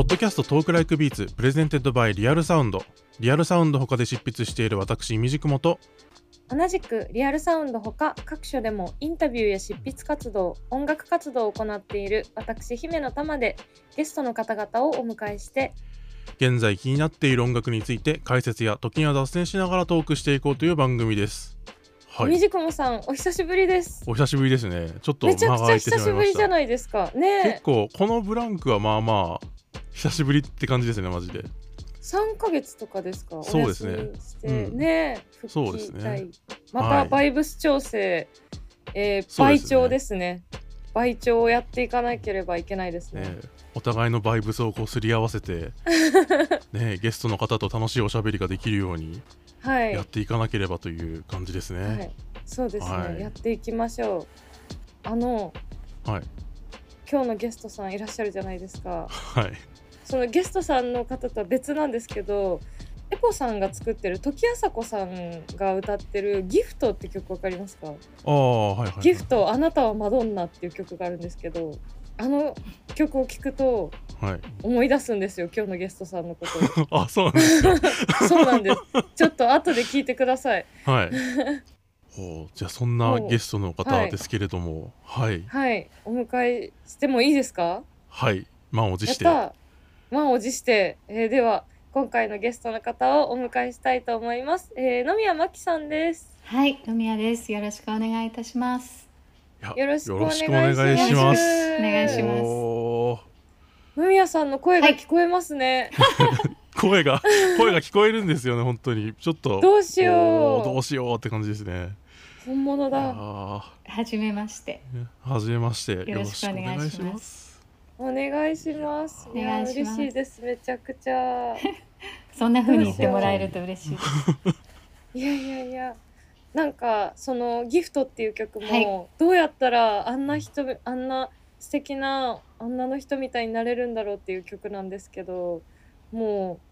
Podcast Talk Like Beats presented by Real Sound。リアルサウンド他で執筆している私いみじくもと。同じくリアルサウンドほか各所でもインタビューや執筆活動音楽活動を行っている私姫乃たまでゲストの方々をお迎えして現在気になっている音楽について解説や時には脱線しながらトークしていこうという番組です。はい。みじくもさんお久しぶりです。お久しぶりですね。ちょっとめちゃくちゃ久しぶりじゃないですか。結ね構このブランクはまあまあ久しぶりって感じですねマジで。3ヶ月とかですか？そうですね。お休みして、うん。ね復帰そうですね。まはい。たバイブス調整、えー倍そうですね。調ですね。倍調をやっていかなければいけないですね。ねお互いのバイブスをこうすり合わせて ねゲストの方と楽しいおしゃべりができるようにはい。やっていかなければという感じですね、はい、そうですね、はい。やっていきましょう。あのはい。今日のゲストさんいらっしゃるじゃないですか。はいそのゲストさんの方とは別なんですけどエポさんが作ってる時あさこさんが歌ってる「ギフト」って曲わかりますか？ああはいはい、はい、ギフトあなたはマドンナっていう曲があるんですけどあの曲を聴くとはい。思い出すんですよ今日のゲストさんのこと。あそうなんですか？を そうなんです。ちょっと後で聞いてください。はい。ほうじゃあそんなゲストの方ですけれども。はい。はい。お迎えしてもいいですか？はい。満を持して。や満を持して、えーでは今回のゲストの方をお迎えしたいと思います、えー、野宮真紀さんです。はい、野宮です。よろしくお願いいたします。よろしくお願いします。よろしくお願いします。お願いしますおー。野宮さんの声が聞こえますね、声が声が聞こえるんですよね本当に。ちょっとどうしよう。どうしようって感じですね。本物だ。あはじめまして。ーはじめまして。よよろしくお願いしますお願いします。お願いします。や嬉しいです。めちゃくちゃ。そんな風に言ってもらえると嬉しい。いやいやいや。なんかその「ギフト」っていう曲も、はい。どうやったらあんな人あんな素敵な女の人みたいになれるんだろうっていう曲なんですけどもうみ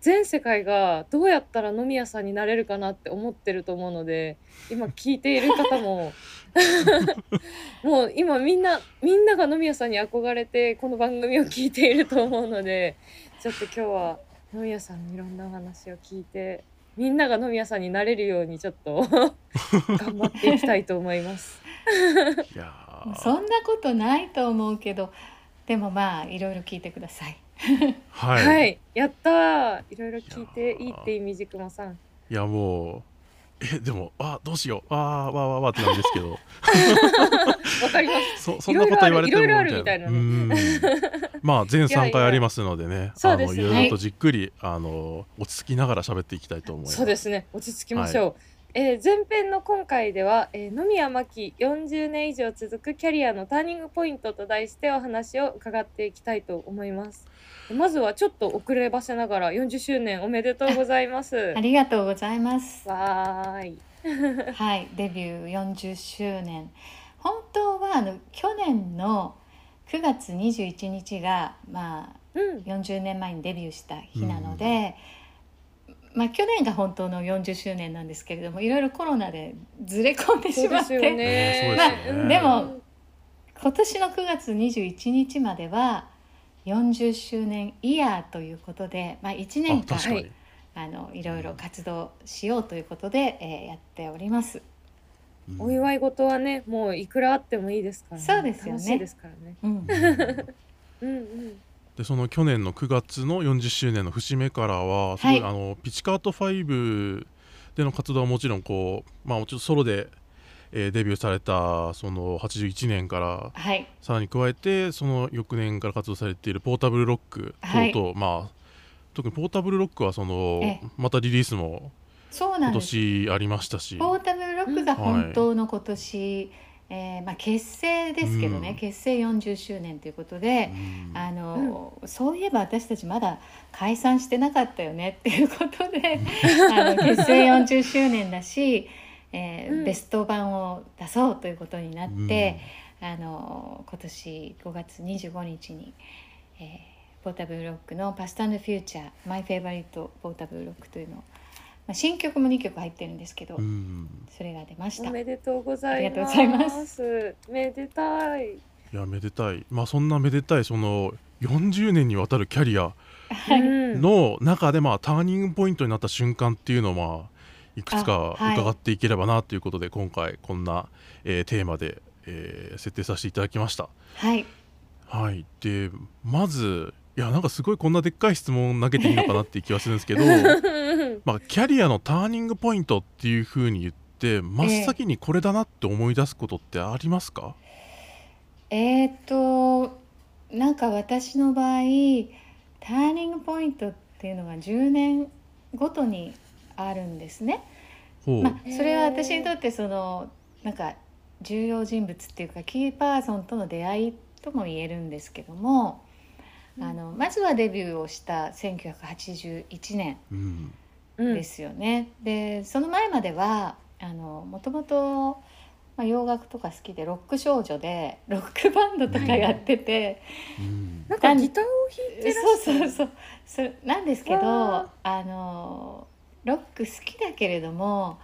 全世界がどうやったら野宮さんになれるかなって思ってると思うので今聞いている方ももう今みんなみんなが野宮さんに憧れてこの番組を聞いていると思うのでちょっと今日は野宮さんのいろんなお話を聞いてみんなが野宮さんになれるようにちょっと 頑張っていきたいと思います。いやーそんなことないと思うけど、でもまあいろいろ聞いてください。は、はい。い、やったー。いろいろ聞いていいっていいみじくまさ。ん。いやもうえでもあどうしよう。あーわーわーわーって感じですけど。わかります。そそんなこと言われてもいろいろあるみたいなまあ全3回ありますのでね。いろいろとじっくり、あの落ち着きながら喋っていきたいと思います。そうですね。落ち着きましょう。えー前編の今回では、えー野宮真紀40年以上続くキャリアのターニングポイントと題してお話を伺っていきたいと思います。まずはちょっと遅ればせながら40周年おめでとうございます あ。りがとうございます。わーい。はい、デビュー40周年。本当はあの去年の9月21日がまあうん。40年前にデビューした日なので、まあ、去年が本当の40周年なんですけれどもいろいろコロナでずれ込んでしまって、ね。ねそうですよねうんでも今年の9月21日までは40周年イヤーということで、まあ、1年間あのいろいろ活動しようということで、えーやっております。うんお祝い事はねもういくらあってもいいですからね。そうですよね楽しいですからね。うん、うん うん。でその去年の9月の40周年の節目からはすごい、はいあのピチカート5での活動はもちろんこう、まあ、もちろんソロで、えーデビューされたその81年からはい。さらに加えてその翌年から活動されているポータブルロックはい。等々、まあ特にポータブルロックはそのええ。またリリースも今年ありましたし、ポータブルロックが本当の今年、えーまあ、結成ですけどね、うん。結成40周年ということで、うん。あのそういえば私たちまだ解散してなかったよねっていうことで あの結成40周年だし、えーうん。ベスト版を出そうということになって、あの今年5月25日に、えーポータブルロックの「 Past & Future My Favorite Portable Rock」というのを、まあ、新曲も2曲入ってるんですけど、うん。うんそれが出ました。おめでとうございます。ありがとうございます。めでたい。いやめでたい。まあそんなめでたいその40年にわたるキャリアうん。の中で、まあ、ターニングポイントになった瞬間っていうのを、まあ、いくつか伺っていければなということで、今回こんな、えーテーマで、えー設定させていただきました。はい。はい、でまずいやなんかすごいこんなでっかい質問投げていいのかなっていう気はするんですけど、まあ、キャリアのターニングポイントっていうふうに言って真っ先にこれだなって思い出すことってありますか、えーっとなんか私の場合ターニングポイントっていうのが10年ごとにあるんですね。まあ、それは私にとってそのなんか重要人物っていうかキーパーソンとの出会いとも言えるんですけども、あのまずはデビューをした1981年うん。うん。ですよね。でその前まではあのもともと、まあ、洋楽とか好きでロック少女でロックバンドとかやってて、うん。なんかギターを弾いてらっしゃる。そうそうそう。なんですけどわあのロック好きだけれども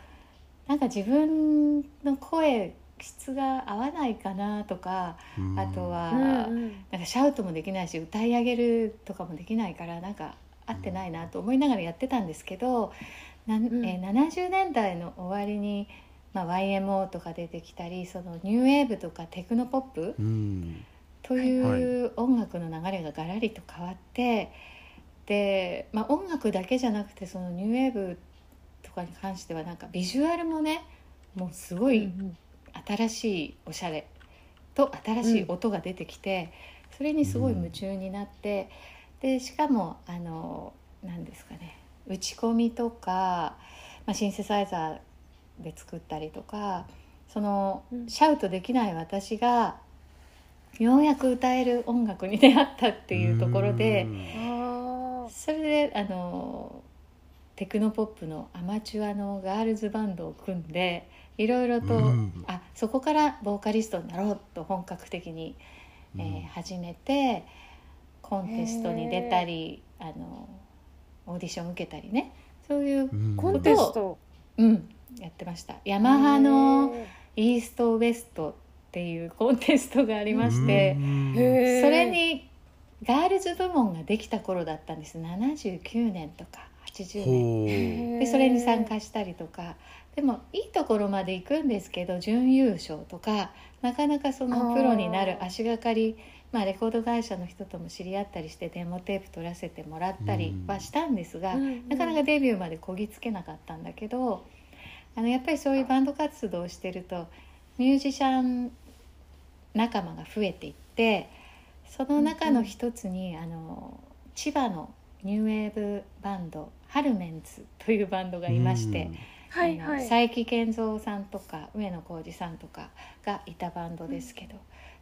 なんか自分の声質が合わないかなとかうん。あとは、うんうん。なんかシャウトもできないし歌い上げるとかもできないからなんか合ってないなと思いながらやってたんですけど、なえー70年代の終わりに、まあ、YMO とか出てきたりそのニューウェーブとかテクノポップうん。という音楽の流れがガラリと変わってで、まあ、音楽だけじゃなくてそのニューウェーブとかに関してはなんかビジュアルもねもうすごいうん新しいおしゃれと新しい音が出てきて、それにすごい夢中になって、でしかもあの何ですかね打ち込みとか、まあ、シンセサイザーで作ったりとかそのうん。シャウトできない私がようやく歌える音楽に出会ったっていうところでそれであのテクノポップのアマチュアのガールズバンドを組んでいろいろと、うん。あそこからボーカリストになろうと本格的に、えー始めてコンテストに出たりあのオーディション受けたりね。そういう、うん。コンテスト。うん、やってました。ヤマハのへイーストウエストっていうコンテストがありまして、それにガールズ部門ができた頃だったんです。79年とか80年。でそれに参加したりとか。でもいいところまで行くんですけど準優勝とかなかなかそのプロになる足がかりまあ、レコード会社の人とも知り合ったりしてデモテープ取らせてもらったりはしたんですが、うんなかなかデビューまでこぎつけなかったんだけどあのやっぱりそういうバンド活動をしてるとミュージシャン仲間が増えていってその中の一つに、あの千葉のニューウェーブバンドハルメンズというバンドがいまして、あのはいはい佐伯健三さんとか上野浩二さんとかがいたバンドですけど、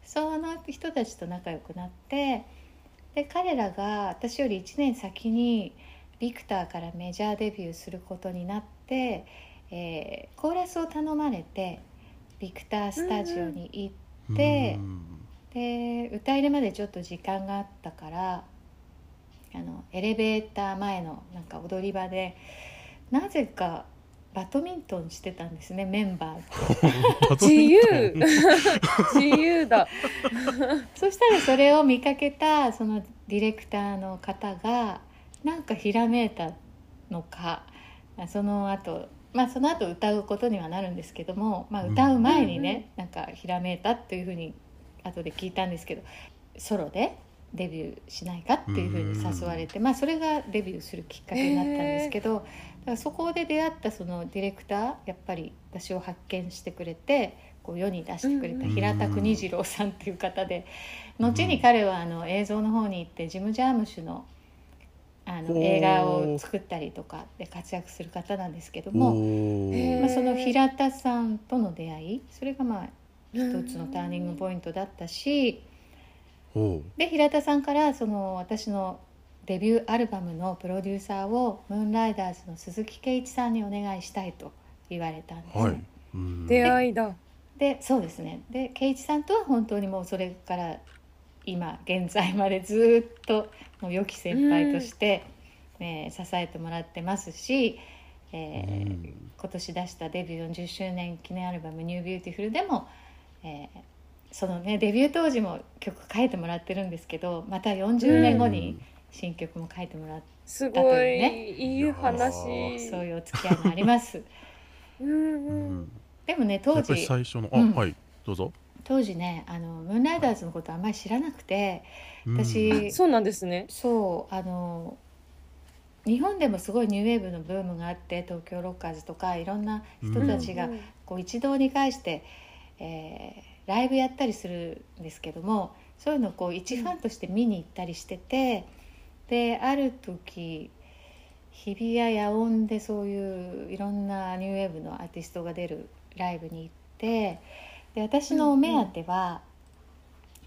その人たちと仲良くなってで彼らが私より1年先にビクターからメジャーデビューすることになって、えーコーラスを頼まれてビクタースタジオに行って。うんで歌入れまでちょっと時間があったからあのエレベーター前のなんか踊り場でなぜかバドミントンしてたんですねメンバー 自由。自由だ。そしたらそれを見かけたそのディレクターの方がなんかひらめいたのかその後まあその後歌うことにはなるんですけども、まあ、歌う前にね、なんかひらめいたっていうふうに後で聞いたんですけどソロでデビューしないかっていうふうに誘われて、まあ、それがデビューするきっかけになったんですけど、だからそこで出会ったそのディレクターやっぱり私を発見してくれてこう世に出してくれた平田邦次郎さんっていう方で後に彼はあの映像の方に行ってジム・ジャームシュのあの映画を作ったりとかで活躍する方なんですけども、まあ、その平田さんとの出会いそれがまあ一つのターニングポイントだったしほで平田さんからその私のデビューアルバムのプロデューサーをムーンライダーズの鈴木慶一さんにお願いしたいと言われたんです。ね。うはい。うん。出会いだ。でそうですね。で慶一さんとは本当にもうそれから今現在までずっともう良き先輩として、えー支えてもらってますし、えーうん。今年出したデビュー40周年記念アルバム「 New Beautiful でも、えーそのねデビュー当時も曲書いてもらってるんですけどまた40年後に新曲も書いてもらって、すだというごいねいい話。そういうお付き合いもあります。うんううん。んでもね当やっぱり時最初のあ、うん。はいどうぞ。当時ねあのムーンライダーズのことあんまり知らなくてうん。私そうなんですね。そうあの日本でもすごいニューウェーブのブームがあって東京ロッカーズとかいろんな人たちがうんうん。こう一堂に会して、えーライブやったりするんですけどもそういうのをこう一ファンとして見に行ったりしてて、である時日比谷野音でそういういろんなニューウェーブのアーティストが出るライブに行ってで私のお目当ては、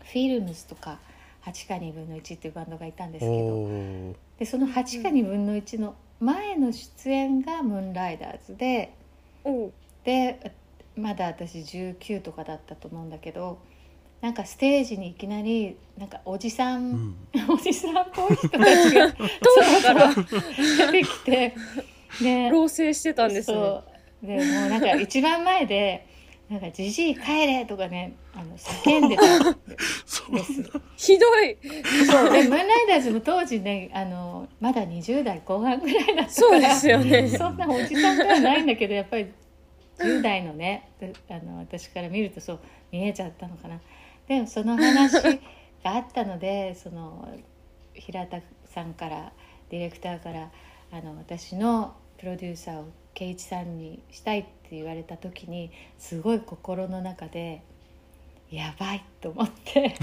フィルムスとか8か2分の1っていうバンドがいたんですけどでその8か2分の1の前の出演がムーンライダーズで。でまだ私19とかだったと思うんだけどなんかステージにいきなりなんかおじさ、うん。ん おじさんっぽい人たちが そうそう出てきてで老成してたんですね。そう。でもうなんか一番前で「なんかじじい帰れ!」とかねあの叫んでたんで。す。ひどい。そう。でムーンライダーズも当時ねあのまだ20代後半ぐらいだったからそうですよね。そんなおじさんではないんだけどやっぱり10代のねあの私から見るとそう見えちゃったのかな。でもその話があったので その平田さんからディレクターからあの私のプロデューサーを圭一さんにしたいって言われた時にすごい心の中でやばいと思って。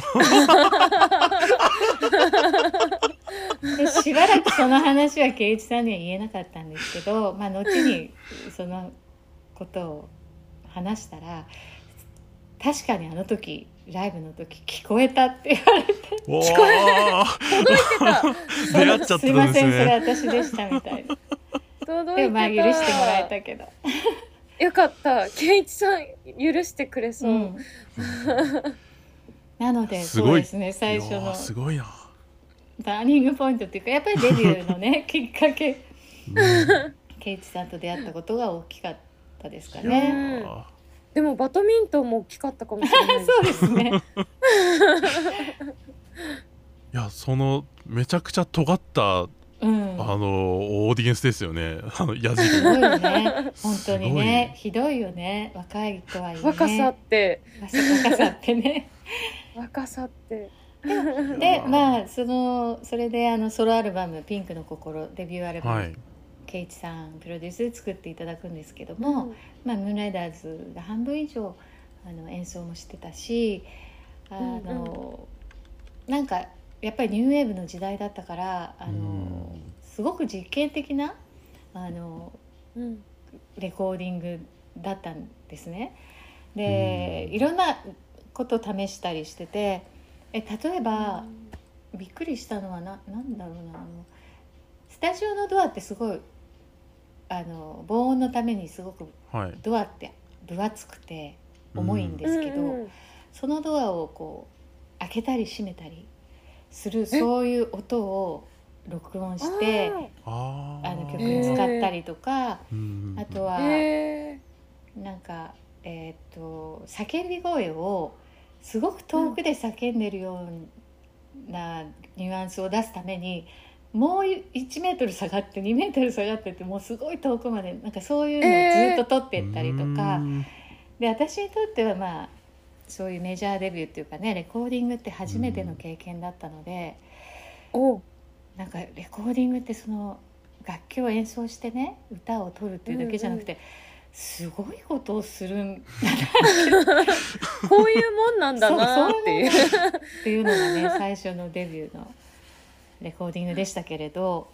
でしばらくその話は圭一さんには言えなかったんですけど、まあ、後にそのことを話したら確かにあの時ライブの時聞こえたって言われておー。出出会っちゃってたんですすいませんそれね私でしたみたいな。届いてた。で許してもらえたけど、よかった。健一さん許してくれそう、うん。なのですごい。そうですね最初の。すごいな、ターニングポイントっていうかやっぱりデビューのね きっかけ。うん。圭一さんと出会ったことが大きかったですかね。ーでもバドミントンも大きかったかもしれないです そうですね。いやそのめちゃくちゃ尖ったうん。あのオーディエンスですよねあの矢す印ごいよね。本当にね、すひどいよね。若いとはね。若さって若さってね。若さってで、まあそのそれであのソロアルバムピンクの心デビューアルバム、はいケイチさんプロデュースで作っていただくんですけども、まあムーンライダーズが半分以上あの演奏もしてたし、あの、なんかやっぱりニューウェーブの時代だったからあの、うん。すごく実験的なあのうん。レコーディングだったんですね。で、うん。いろんなこと試したりしててえ例えば、びっくりしたのはななんだろうなあのスタジオのドアってすごいあの防音のためにすごくはい。ドアって分厚くて重いんですけど、うん。うんそのドアをこう開けたり閉めたりするそういう音を録音してあの曲に使ったりとか、うんあとは、へなんかえっ、と叫び声をすごく遠くで叫んでるようなニュアンスを出すためにもう1メートル下がって2メートル下がってってもうすごい遠くまでなんかそういうのをずっと撮っていったりとか、うん。で私にとってはまあそういうメジャーデビューっていうかねレコーディングって初めての経験だったので、ーおなんかレコーディングってその楽器を演奏してね歌を取るっていうだけじゃなくて、すごいことをするん こういうもんなんだなっていう。っていうのがね最初のデビューのレコーディングでしたけれど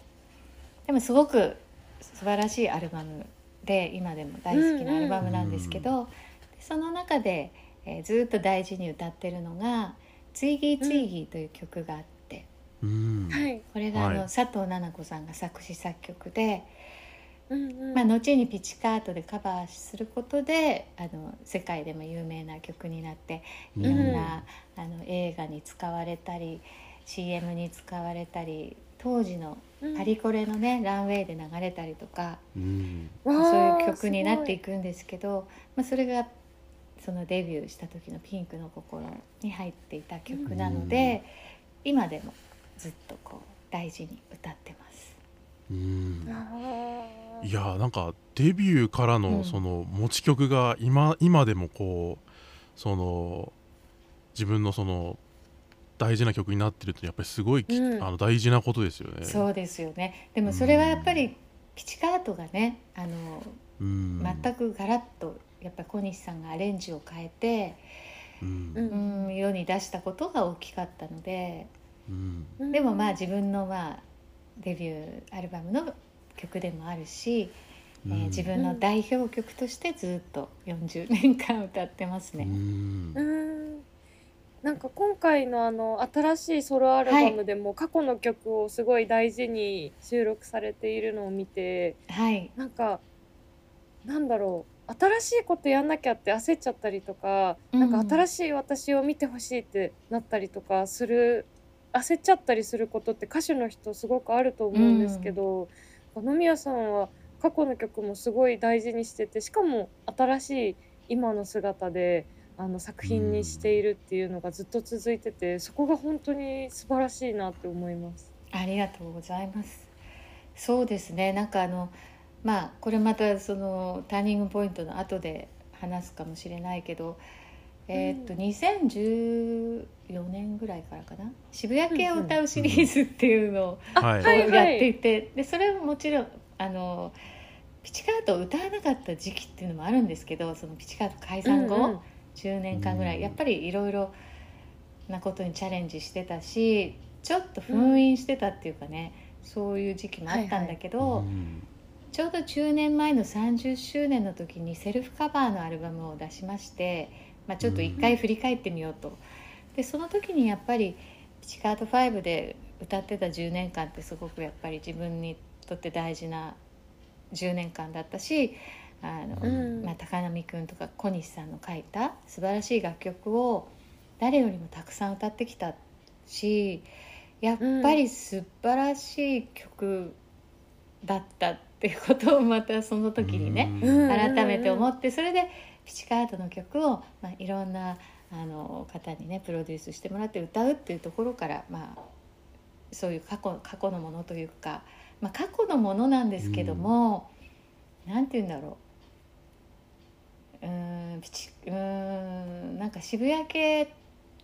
でもすごく素晴らしいアルバムで今でも大好きなアルバムなんですけど、その中で、えーずっと大事に歌ってるのが「ツイギーツイギー」という曲があって、うん。はい。これがあの、はい。佐藤奈々子さんが作詞作曲で、うんうん。まあ、後にピチカートでカバーすることであの世界でも有名な曲になっていろんな、あの映画に使われたり CM に使われたり当時のうん。パリコレのね、ランウェイで流れたりとか、うん。そういう曲になっていくんですけど、まあ、それがそのデビューした時の「ピンクの心」に入っていた曲なので、今でもずっとこう大事に歌ってます。うん。いやーなんかデビューからうん。のその持ち曲が今今でもこうその自分のその大事な曲になってるってやっぱりすごいき、うん。あの大事なことですよね。そうですよね。でもそれはやっぱりピチカートがねあのうん。全くガラッとやっぱり小西さんがアレンジを変えて、うん。うんうん、世に出したことが大きかったのでうん。うん。でもまあ自分のまあデビューアルバムの曲でもあるし、えーうん自分の代表曲としてずっと40年間歌ってますうね。ん。うんなんか今回のあの新しいソロアルバムでも過去の曲をすごい大事に収録されているのを見てはい、なんかなんだろう新しいことやんなきゃって焦っちゃったりとか、うん。なんか新しい私を見てほしいってなったりとかする焦っちゃったりすることって歌手の人すごくあると思うんですけど、野宮さんは過去の曲もすごい大事にしててしかも新しい今の姿であの作品にしているっていうのがずっと続いててそこが本当に素晴らしいなって思います。ありがとうございます。そうですね。なんかあのまあこれまたそのターニングポイントの後で話すかもしれないけど、えーっと2014年ぐらいからかな？渋谷系を歌うシリーズっていうのをやっていて、でそれももちろんあのピチカートを歌わなかった時期っていうのもあるんですけどそのピチカート解散後、うんうん10年間ぐらい、うん。やっぱりいろいろなことにチャレンジしてたしちょっと封印してたっていうかね、そういう時期もあったんだけど、うん。ちょうど10年前の30周年の時にセルフカバーのアルバムを出しまして、まあ、ちょっと一回振り返ってみようと。でその時にやっぱりピチカート5で歌ってた10年間ってすごくやっぱり自分にとって大事な10年間だったしあの、うん。まあ、高波くんとか小西さんの書いた素晴らしい楽曲を誰よりもたくさん歌ってきたしやっぱり素晴らしい曲だったっていうことをまたその時にね、うん。改めて思ってそれでピチカートの曲を、まあ、いろんなあの方にねプロデュースしてもらって歌うっていうところから、まあ、そういう過去過去のものというか、まあ、過去のものなんですけども、なんて言うんだろううーんピチうーんなんか渋谷系っ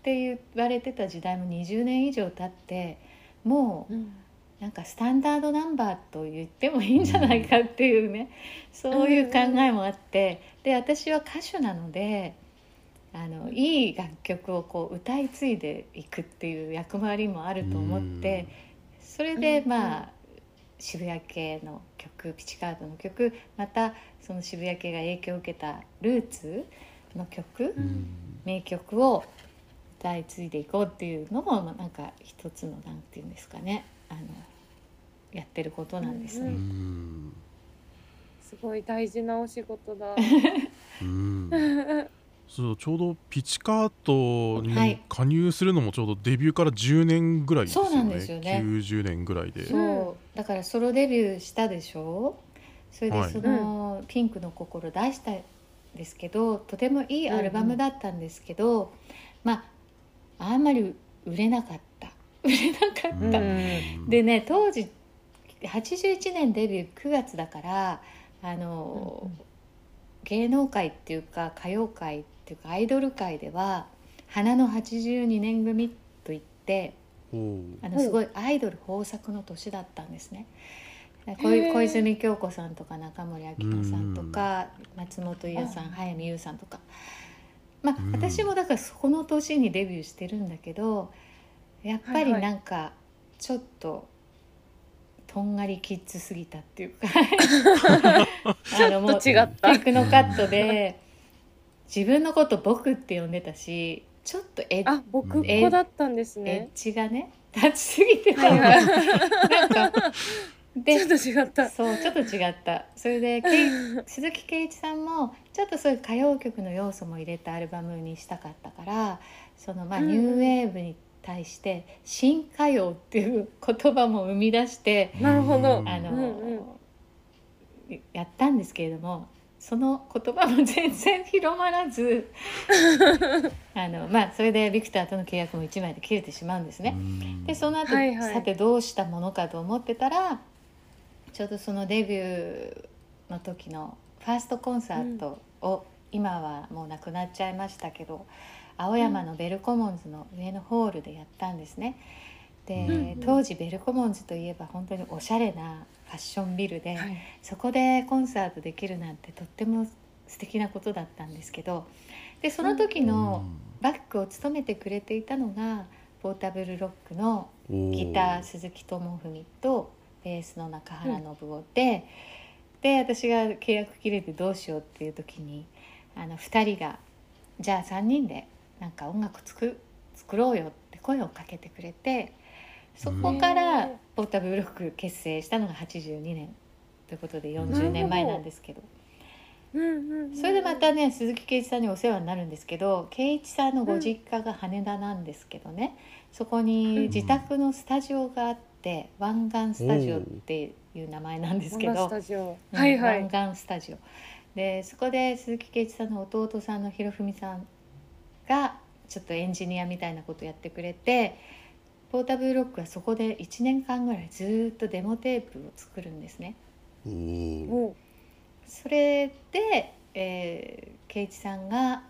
て言われてた時代も20年以上経ってもううん。なんかスタンダードナンバーと言ってもいいんじゃないかっていうね、そういう考えもあってで私は歌手なのであのいい楽曲をこう歌い継いでいくっていう役回りもあると思ってそれでうん。まあ渋谷系の曲ピチカードの曲またその渋谷系が影響を受けたルーツの曲うん名曲を歌い継いでいこうっていうのもまあなんか一つのなんていうんですかねあのやってることなんですうね。んすごい大事なお仕事だ。うん そうちょうどピチカートはい。に加入するのもちょうどデビューから10年ぐらいですよね。そうなんですよね。90年ぐらいで。そう。だからソロデビューしたでしょ？それではい。その「ピンクの心」出したんですけどとてもいいアルバムだったんですけど、まああんまり売れなかった。売れなかった、うん。でね当時81年デビュー9月だからあの、うんうん。芸能界っていうか歌謡界っていうかアイドル界では花の82年組といってほうあのすごいアイドル豊作の年だったんですね。小小泉今日子さんとか中森明菜さんとか松本伊代さんあ早見優さんとか。まあうん。私もだからそこの年にデビューしてるんだけどやっぱりなんかちょっととんがりキッズすぎたっていうか。ちょっと違った。テクノカットで自分のこと僕って呼んでたしちょっとエッあ、僕っ子だったんですエッね。ジがね立ちすぎてたのはいはい。なんかでちょっと違った。そうちょっと違ったそれで鈴木圭一さんもちょっとそういう歌謡曲の要素も入れたアルバムにしたかったからそのまあうんニューウェーブに対して「新歌謡」っていう言葉も生み出してなるほどあの、うんうんやったんですけれどもその言葉も全然広まらず あの、まあ、それでビクターとの契約も1枚で切れてしまうんですね。でその後、はいはいさてどうしたものかと思ってたらちょうどそのデビューの時のファーストコンサートを、今はもうなくなっちゃいましたけど青山のベルコモンズの上のホールでやったんですね。で、うんうん当時ベルコモンズといえば本当におしゃれなファッションビルで、はい。そこでコンサートできるなんてとっても素敵なことだったんですけどでその時のバックを務めてくれていたのがポータブルロックのギター鈴木智文とベースの中原信夫で、で私が契約切れてどうしようっていう時にあの2人が「じゃあ3人でなんか音楽作作ろうよ」って声をかけてくれてそこからへーポータブルロック結成したのが82年ということで40年前なんですけど。うんうんうんそれでまたね鈴木圭一さんにお世話になるんですけど圭一さんのご実家が羽田なんですけどね、そこに自宅のスタジオがあって、湾岸スタジオっていう名前なんですけど。うんはいはい。湾岸スタジオ。でそこで鈴木圭一さんの弟さんの博文さんがちょっとエンジニアみたいなことやってくれてポータブルロックはそこで1年間ぐらいずーっとデモテープを作るんですね。それで、えー、圭一さんが、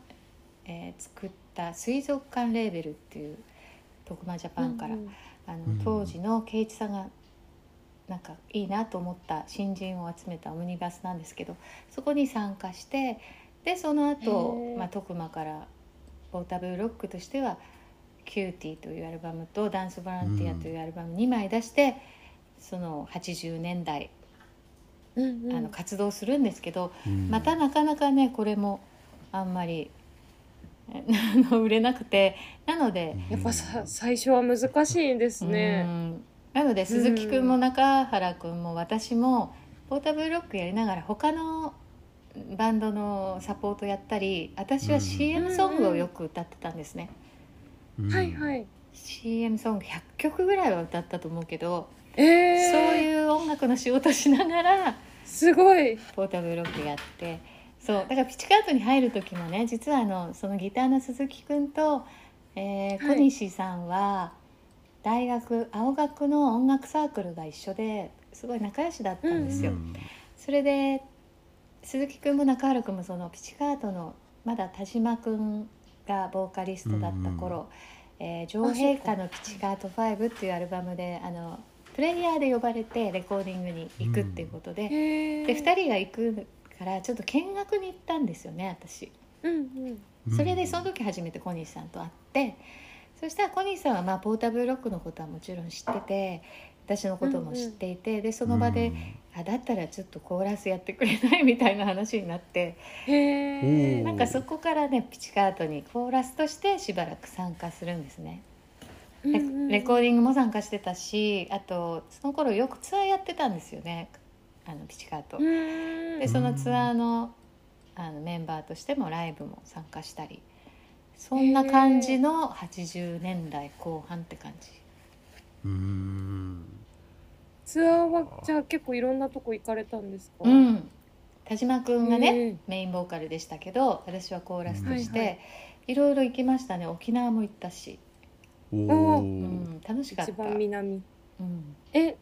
えー作った水族館レーベルっていう徳間ジャパンから、うんうん。あのうん。当時の圭一さんがなんかいいなと思った新人を集めたオムニバスなんですけどそこに参加してでその後、まあ徳間からポータブルロックとしては「 QT」というアルバムと「 Dance Volunteer」というアルバム2枚出して、その80年代うんうん。あの活動するんですけど、うん。またなかなかねこれもあんまりあの 売れなくてなので、やっぱさ最初は難しいんですうね。ん。なので鈴木くんも中原くんも私もポータブルロックやりながら他のバンドのサポートやったり私はうん。CM ソングをよく歌ってたんですね、うんはいはい。CM ソング100曲ぐらいは歌ったと思うけど、えー、そういう音楽の仕事しながらすごい。ポータブルロックやってそうだからピチカートに入る時もね実はあのそのギターの鈴木くんと、えーはい小西さんは大学青学の音楽サークルが一緒ですごい仲良しだったんですよ。うんそれで鈴木くんも中原くんもそのピチカートのまだ田島くんがボーカリストだった頃「えー女王陛下のピチカート5」っていうアルバムであのプレイヤーで呼ばれてレコーディングに行くっていうことで。で2人が行くからちょっと見学に行ったんですよね私。うんうん。うんそれでその時初めて小西さんと会ってそしたら小西さんはまあポータブルロックのことはもちろん知ってて私のことも知っていて、でその場で、あだったらちょっとコーラスやってくれない？みたいな話になって。へなんかそこからねピチカートにコーラスとしてしばらく参加するんですね。レレコーーディングも参加してたしあとその頃よくツアーやってたんですよね。あのピチカート。うん。でそのツアーのあのメンバーとしてもライブも参加したり。そんな感じの80年代後半って感じ。うんツアーはじゃあ結構いろんなとこ行かれたんですか？うん。田島くんがねメインボーカルでしたけど私はコーラスとして、はいはい。いろいろ行きましたね。沖縄も行ったし、おうーん、楽しかった、一番南。うん、え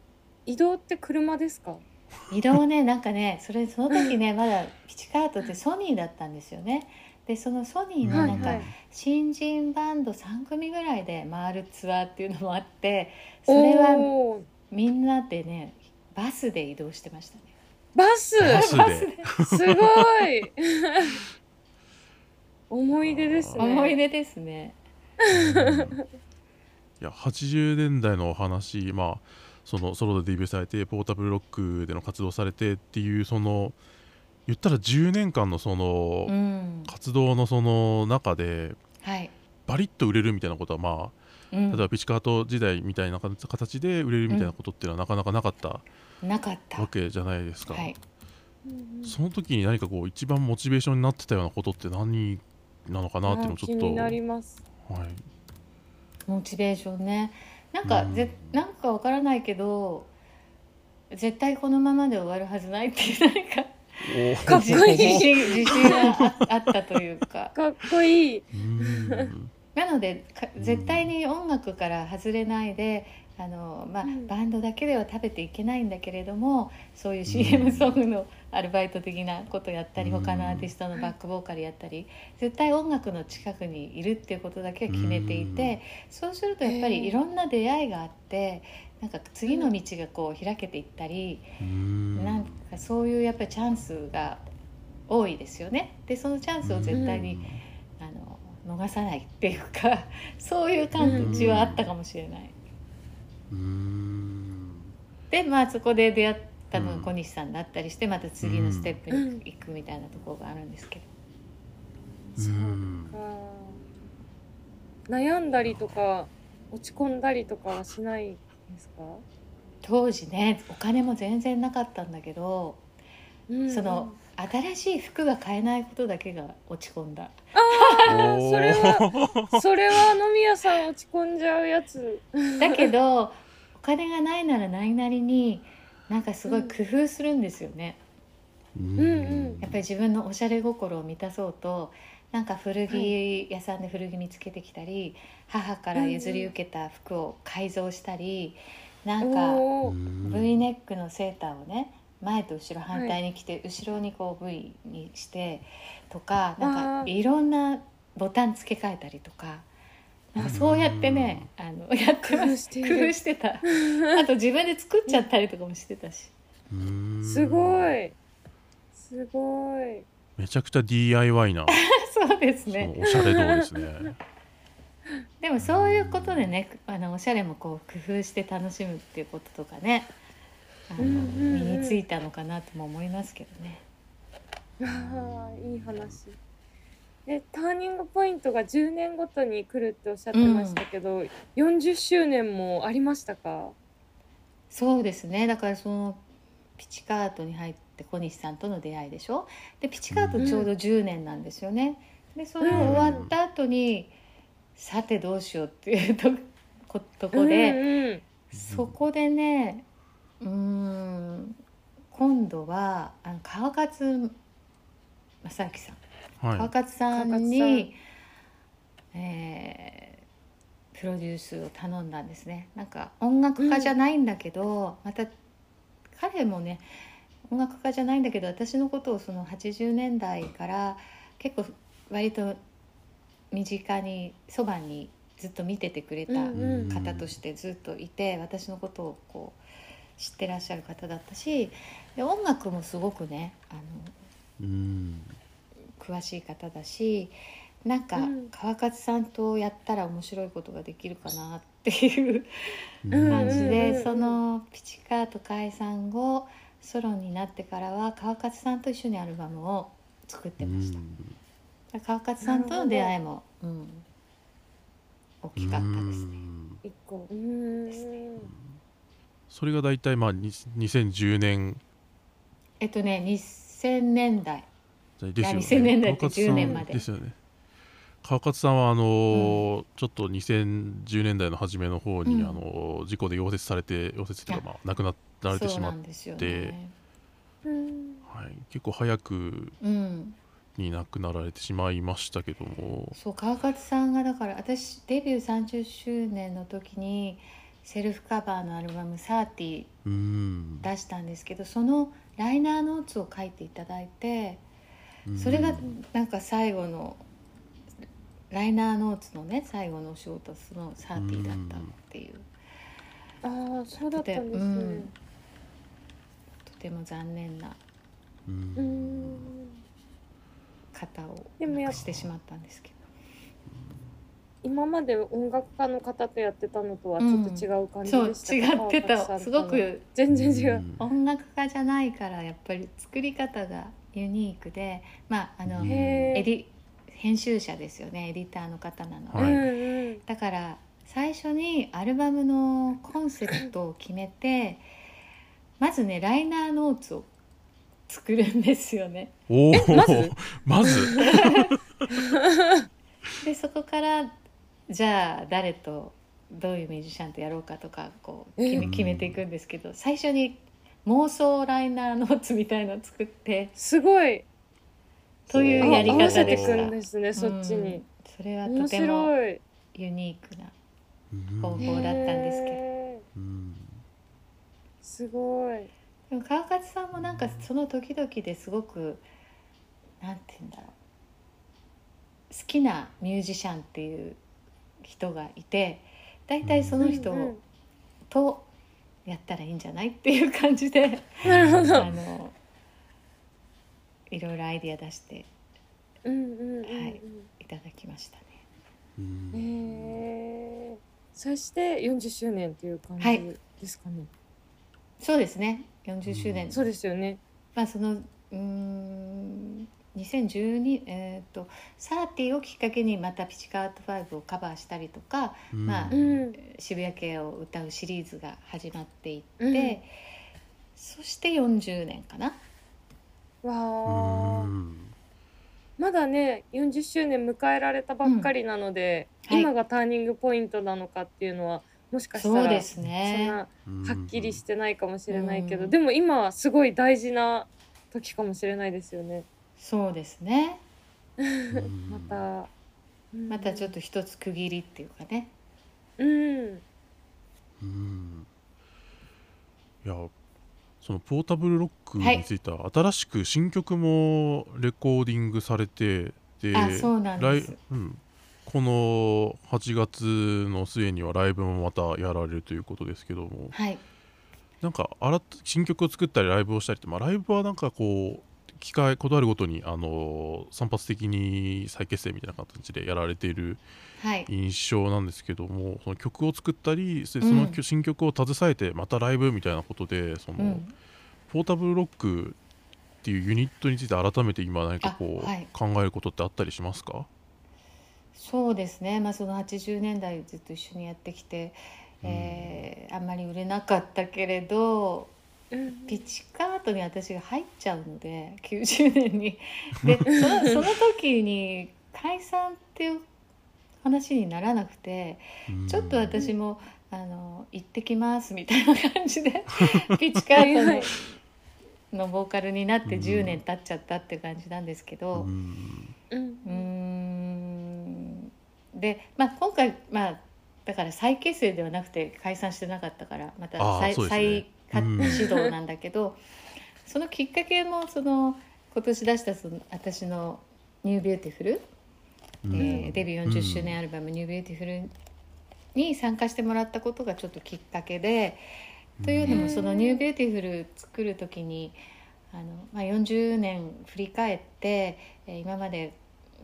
移動って車ですか？移動ねなんかねそれその時ねまだピチカートってソニーだったんですよね。でそのソニーのなんか、新人バンド3組ぐらいで回るツアーっていうのもあってそれはみんなでねバスで移動してましたね。バス？バスで。すごい。思い出ですね。思い出ですね。いや80年代のお話まあそのソロでデビューされてポータブルロックでの活動されてっていうその言ったら10年間のそのうん。活動のその中ではい、バリッと売れるみたいなことはまうんあ例えばピチカート時代みたいな形で売れるみたいなことっていうのはなかなかなかったなかった。わけじゃないですか、はい。その時に何かこう一番モチベーションになってたようなことって何なのかなっていうのをちょっと気になります。はい。モチベーションね。なんか、うん。ぜなんかわからないけど絶対このままで終わるはずないっていう何かおかっこいい 自信がああったというか。かっこいい。うんなのでか絶対に音楽から外れないであの、まあうん。バンドだけでは食べていけないんだけれどもそういう CM ソングのアルバイト的なことやったりうん。他のアーティストのバックボーカルやったり絶対音楽の近くにいるっていうことだけは決めていてそうするとやっぱりいろんな出会いがあってなんか次の道がこう開けていったりうん。なんかそういうやっぱりチャンスが多いですよね。でそのチャンスを絶対に、逃さないっていうか そういう感じはあったかもしれない。うん。でまあそこで出会ったのうんが小西さんだったりしてまた次のステップに行くみたいなところがあるんですけど、うんか。悩んだりとか落ち込んだりとかはしないですか？当時ねお金も全然なかったんだけど、うん。その新しい服が買えないことだけが落ち込んだ。あーそれはそれは飲み屋さん落ち込んじゃうやつ。だけどお金がないならないなりになんかすごい工夫するんですよね。うんうんやっぱり自分のおしゃれ心を満たそうとなんか古着屋さんで古着見つけてきたり、母から譲り受けた服を改造したり、なんかおー V ネックのセーターをね前と後ろ反対に着て、後ろにこう V にしてとかなんかいろんなボタン付け替えたりとか。なんかそうやってね、あのやってま工夫すしている。工夫してた。あと自分で作っちゃったりとかもしてたし。うん。すごい。すごい。めちゃくちゃ DIY な。そうですそねのおしゃれ道ですね。でもそういうことでねあのおしゃれもこう工夫して楽しむっていうこととかねあの、うんうんうん身についたのかなとも思いますけどね。ああいい話。えターニングポイントが10年ごとに来るっておっしゃってましたけど、40周年もありましたか？そうですねだからそのピチカートに入って小西さんとの出会いでしょ？でピチカートちょうど10年なんですよね。でそれ終わった後に、さてどうしようっていうとことこで。うんうんそこでねうーん。今度はあの川勝正明さん、川は勝さんに、えープロデュースを頼んだんですね。なんか音楽家じゃないんだけど、また彼もね音楽家じゃないんだけど私のことをその80年代から結構割と身近にそばにずっと見ててくれたうん。方としてずっといて私のことをこう知ってらっしゃる方だったしで音楽もすごくねあのい。うん詳しい方だしなんかうん川勝さんとやったら面白いことができるかなっていううん感じうんうんうんでそのピチカート解散後ソロになってからは川勝さんと一緒にアルバムを作ってました。川勝さんとの出会いも、うん、大きかったですね。一個。うーん。それが大体まあに2010年えっとね2000年代ですよね。2000年代って川勝さん10年まで。ですよね。川勝さんはあのーちょっと2010年代の初めの方に、うん。あのー事故で溶接されて溶接というかまあ亡くなられてしまって。ね。うん。はい、結構早くうん、に亡くなられてしまいましたけども、そう川勝さんがだから私デビュー30周年の時にセルフカバーのアルバム「30」うん、出したんですけどそのライナーノーツを書いていただいてうん。それがなんか最後のライナーノーツのね最後のお仕事その30だったっていう。ああそうだったんですね。うん。とても残念な。方をしてしまったんですけど今まで音楽家の方とやってたのとはちょっと違う感じでそうしたか、違ってた。すごく全然違う。音楽家じゃないからやっぱり作り方がユニークでまああの。エディ編集者ですよねエディターの方なので、はい。うんうん。だから最初にアルバムのコンセプトを決めてまずねライナーノーツを作るんですよね。おおまずまず？でそこからじゃあ誰とどういうミュージシャンとやろうかとかこう決めうん。決めていくんですけど最初に妄想ライナーノーツみたいのを作ってすごい。というやりあ合わせてく方でしたるんですねそっちうん。にそれは面とてもユニークなうん。方法だったんですけど。すごい。でも川勝さんもなんかその時々ですごくなんて言うんだろう。好きなミュージシャンっていう人がいて大体その人とやったらいいんじゃないっていう感じで なるほど。あのいろいろアイディア出してうんうんうんうん。はいいただきましたね。うん。へえそして40周年っていう感はい。じですかね、そうですね。40周年、そうですよね。まあそのうーん2012えっ、と30をきっかけにまたピチカート5をカバーしたりとかうん。まあうん。渋谷系を歌うシリーズが始まっていって、うん。そして40年かな。わまだね40周年迎えられたばっかりなので、うん。はい。今がターニングポイントなのかっていうのはもしかしたらそうですそんねなはっきりしてないかもしれないけど、うん。でも今はすごい大事な時かもしれないですよね。そうですね。うん。また、うん。またちょっと一つ区切りっていうかね。うん。うん。いやそのポータブルロックについては新しく新曲もレコーディングされてであそうなんです。来うん、この8月の末にはライブもまたやられるということですけども。はい。なんか新曲を作ったりライブをしたりって、まあ、ライブはなんかこう機会断るごとにあの散発的に再結成みたいな形でやられているはい。印象なんですけどもその曲を作ったりそうん。その新曲を携えてまたライブみたいなことでその、うん。ポータブルロックっていうユニットについて改めて今何かこう、あはい。考えることってあったりしますか？そうですね、まあ、その80年代ずっと一緒にやってきて、えーあんまり売れなかったけれどうんピチカートに私が入っちゃうので90年に。でそのその時に解散っていう話にならなくてちょっと私もあの行ってきますみたいな感じで ピチカートののボーカルになって10年経っちゃったっていう感じなんですけど。うん。で、まあ、今回、まあ、だから再結成ではなくて解散してなかったからまた再,、ね。再うん。始動なんだけど、そのきっかけもその今年出したその私の「 New Beautiful」うん。えーデビュー40周年アルバム「 New Beautiful」に参加してもらったことがちょっときっかけで。というのもその「ニュービューティフル」作る時にあの、まあ、40年振り返って、えー今まで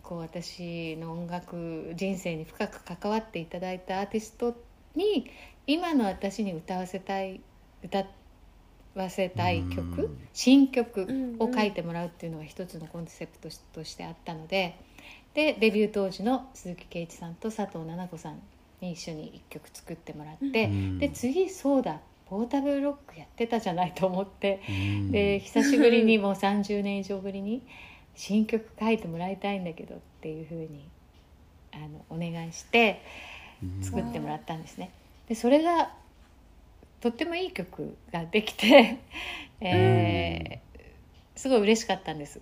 こう私の音楽人生に深く関わっていただいたアーティストに今の私に歌わせたい歌わせたい曲、うん。新曲うんを書いてもらうっていうのが一つのコンセプトとしてあったのででデビュー当時の鈴木圭一さんと佐藤奈々子さんに一緒に一曲作ってもらって、うん。で次そうだポータブルロックやってたじゃないと思って、うん。で久しぶりにもう30年以上ぶりに新曲書いてもらいたいんだけどっていうふうにあのお願いして作ってもらったんですね。でそれがとってもいい曲ができて、えーすごい嬉しかったんです。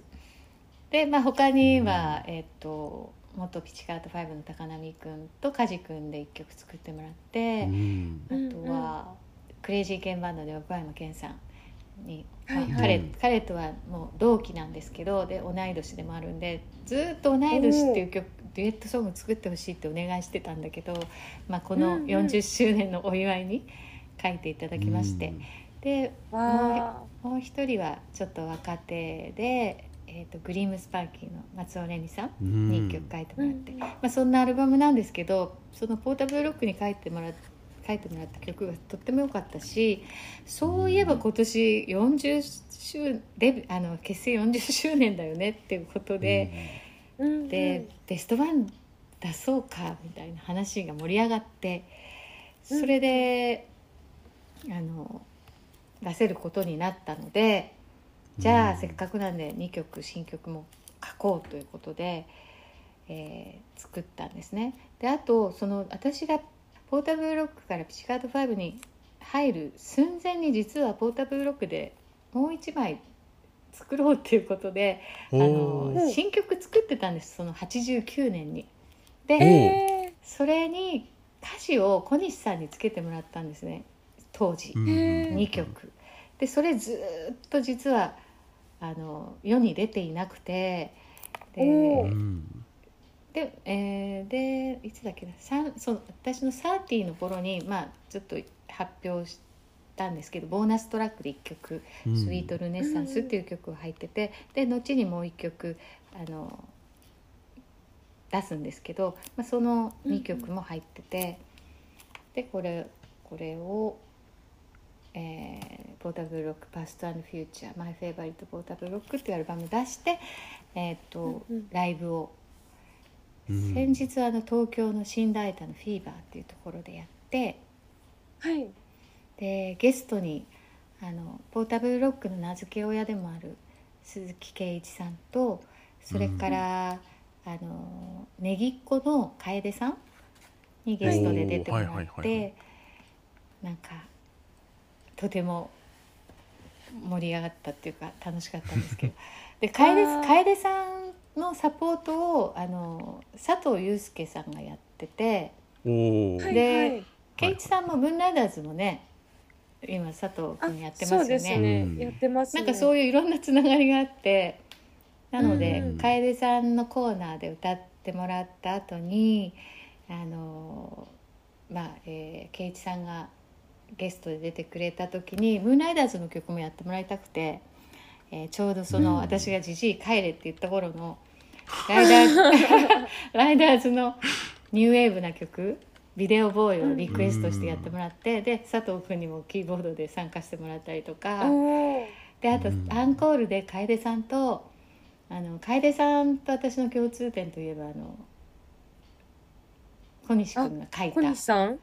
で、まあ、他には、えっと元ピチカート5の高波くんと梶くんで一曲作ってもらって、うん。あとは、クレイジーケンバンドで横山健さんに、まあはいはい。彼うん彼とはもう同期なんですけどで同い年でもあるんでずっと同い年っていう曲デュエットソング作ってほしいってお願いしてたんだけど、まあ、このうんうん。40周年のお祝いに書いていただきまして、でわもう一人はちょっと若手で、えー、とグリームスパーキーの松尾玲美さんうんに一曲書いてあ、もらって、まあ、そんなアルバムなんですけどそのポータブルロックに書いてもらっ書いてもらった曲がとっても良かったしそういえば今年40周デビあの結成40周年だよねっていうことで、うん。でベストワン出そうかみたいな話が盛り上がってそれで、あの出せることになったのでじゃあせっかくなんで2曲新曲も書こうということで、えー作ったんですね。であとその私がポータブルロックからピチカート5に入る寸前に実はポータブルロックでもう一枚作ろうっていうことであの新曲作ってたんですその89年に。で、えそれに歌詞を小西さんにつけてもらったんですね当時うんへー2曲。でそれずーっと実はあの世に出ていなくてでで,、えーでいつだっけなその私の30の頃に、まあ、ちょっと発表したんですけどボーナストラックで1曲「うんスイートルネッサンス」っていう曲が入っててで後にもう1曲あの出すんですけど、まあ、その2曲も入っててでこれこれを。えー、ポータブルロック Past & Future My Favorite Portable Rock っていうアルバム出して、えーとうんうん。ライブを。うん。先日あの東京の新代田の Fever っていうところでやってはい。でゲストにあのポータブルロックの名付け親でもある鈴木慶一さんとそれから、あの Negicco の Kaede さんにゲストで出てもらっおーはいはいはい。なんかとても盛り上がったっていうか楽しかったんですけど。で楓楓さんのサポートをあの佐藤祐介さんがやってて。おー。はいではい。圭一さんもムーンライダーズもね今佐藤あ君やってますよね。ですね、うん。やってますね。なんかそういういろんなつながりがあって。なので、うん。楓さんのコーナーで歌ってもらった後にあのまあ、えー、圭一さんがゲストで出てくれた時にムーンライダーズの曲もやってもらいたくて、えーちょうどその、うん。私が「じじい帰れ」って言った頃のライダーズ ライダーズのニューウェーブな曲ビデオボーイをリクエストしてやってもらって、で佐藤君にもキーボードで参加してもらったりとか。であと、うん。アンコールで楓さんとあの楓さんと私の共通点といえばあの小西君が書いた。小西さん？あ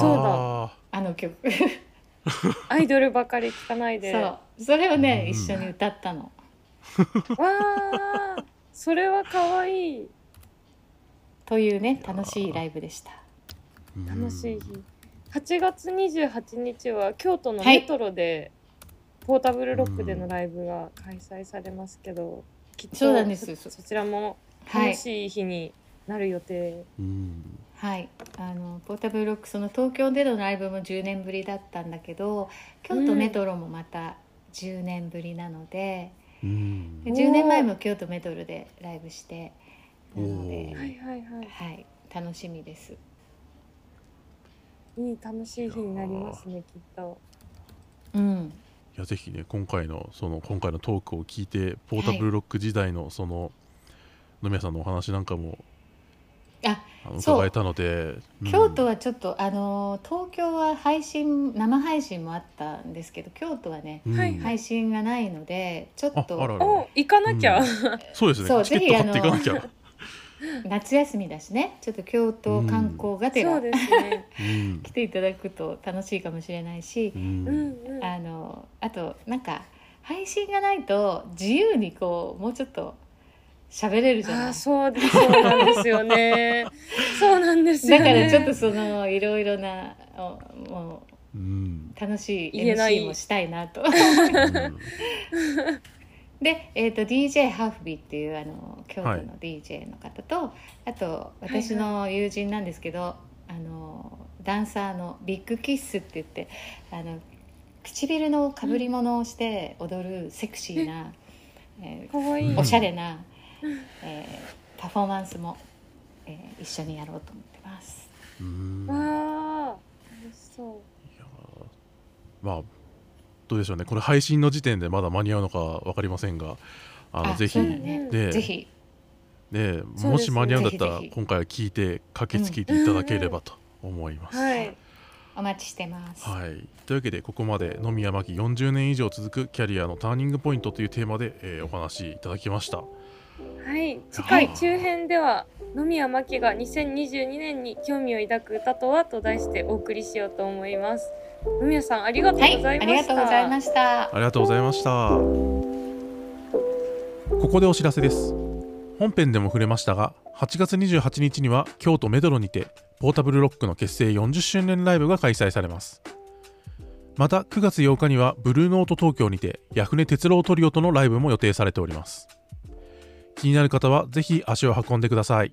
そうー。あの曲。アイドルばかり聞かないで。そう。それをね、うん。一緒に歌ったの。わあそれは可愛い。というね楽しいライブでした。うん。楽しい日。8月28日は京都のはい。メトロで、ポータブルロックでのライブが開催されますけど、きっとそそそちらもはい、楽しい日になる予定、うんはい、あのポータブルロックその東京でのライブも10年ぶりだったんだけど京都メトロもまた10年ぶりなので、うん。で10年前も京都メトロでライブしてなのおでー、はいはいはい。はい、楽しみです。いい楽しい日になりますねきっと。うん、いやぜひね今回のその今回のトークを聞いてポータブルロック時代のその野宮さんのお話なんかもああのそう。伺えたので、うん。京都はちょっとあの東京は配信生配信もあったんですけど京都はねうん。はい配信がないのでちょっああとらら。お行かなきゃ、うん。そうですそう。ねチケット買っていかなきゃ、夏休みだしね。ちょっと京都観光がてらそうですね。うん。来ていただくと楽しいかもしれないしあのあとなんか配信がないと自由にこうもうちょっと喋れるじゃない。そうですそうなんですよね。そうなんですよだねからちょっとそのいろいろなおもうんう楽しい MC もしたいなと。うん。で、えー、と DJ ハーフビーっていうあの京都はい。の DJ の方と、あと私の友人なんですけど、あのダンサーのビッグキッスって言ってあの唇のかぶり物をして踊るセクシーな、えかわいい、うんーおしゃれな、えーパフォーマンスも、えー一緒にやろうと思ってます。うん。わあ楽しそう。いやーまあどうでしょうね。これ配信の時点でまだ間に合うのか分かりませんがあのぜひね。でぜひ。ねすね。もし間に合うんだったら今回は聞いて駆けつけていただければと思います。はい。お待ちしてます。はい、というわけでここまで野宮真紀40年以上続くキャリアのターニングポイントというテーマで、えーお話しいただきました。はい。次回中編では野宮真希が2022年に興味を抱く歌とはと題してお送りしようと思います。野宮さんありがとうございました、はい、ありがとうございました。ありがとうございました。ここでお知らせです。本編でも触れましたが8月28日には京都メドロにてポータブルロックの結成40周年ライブが開催されます。また9月8日にはブルーノート東京にてヤフネ哲郎トリオとのライブも予定されております。気になる方は是非足を運んでください。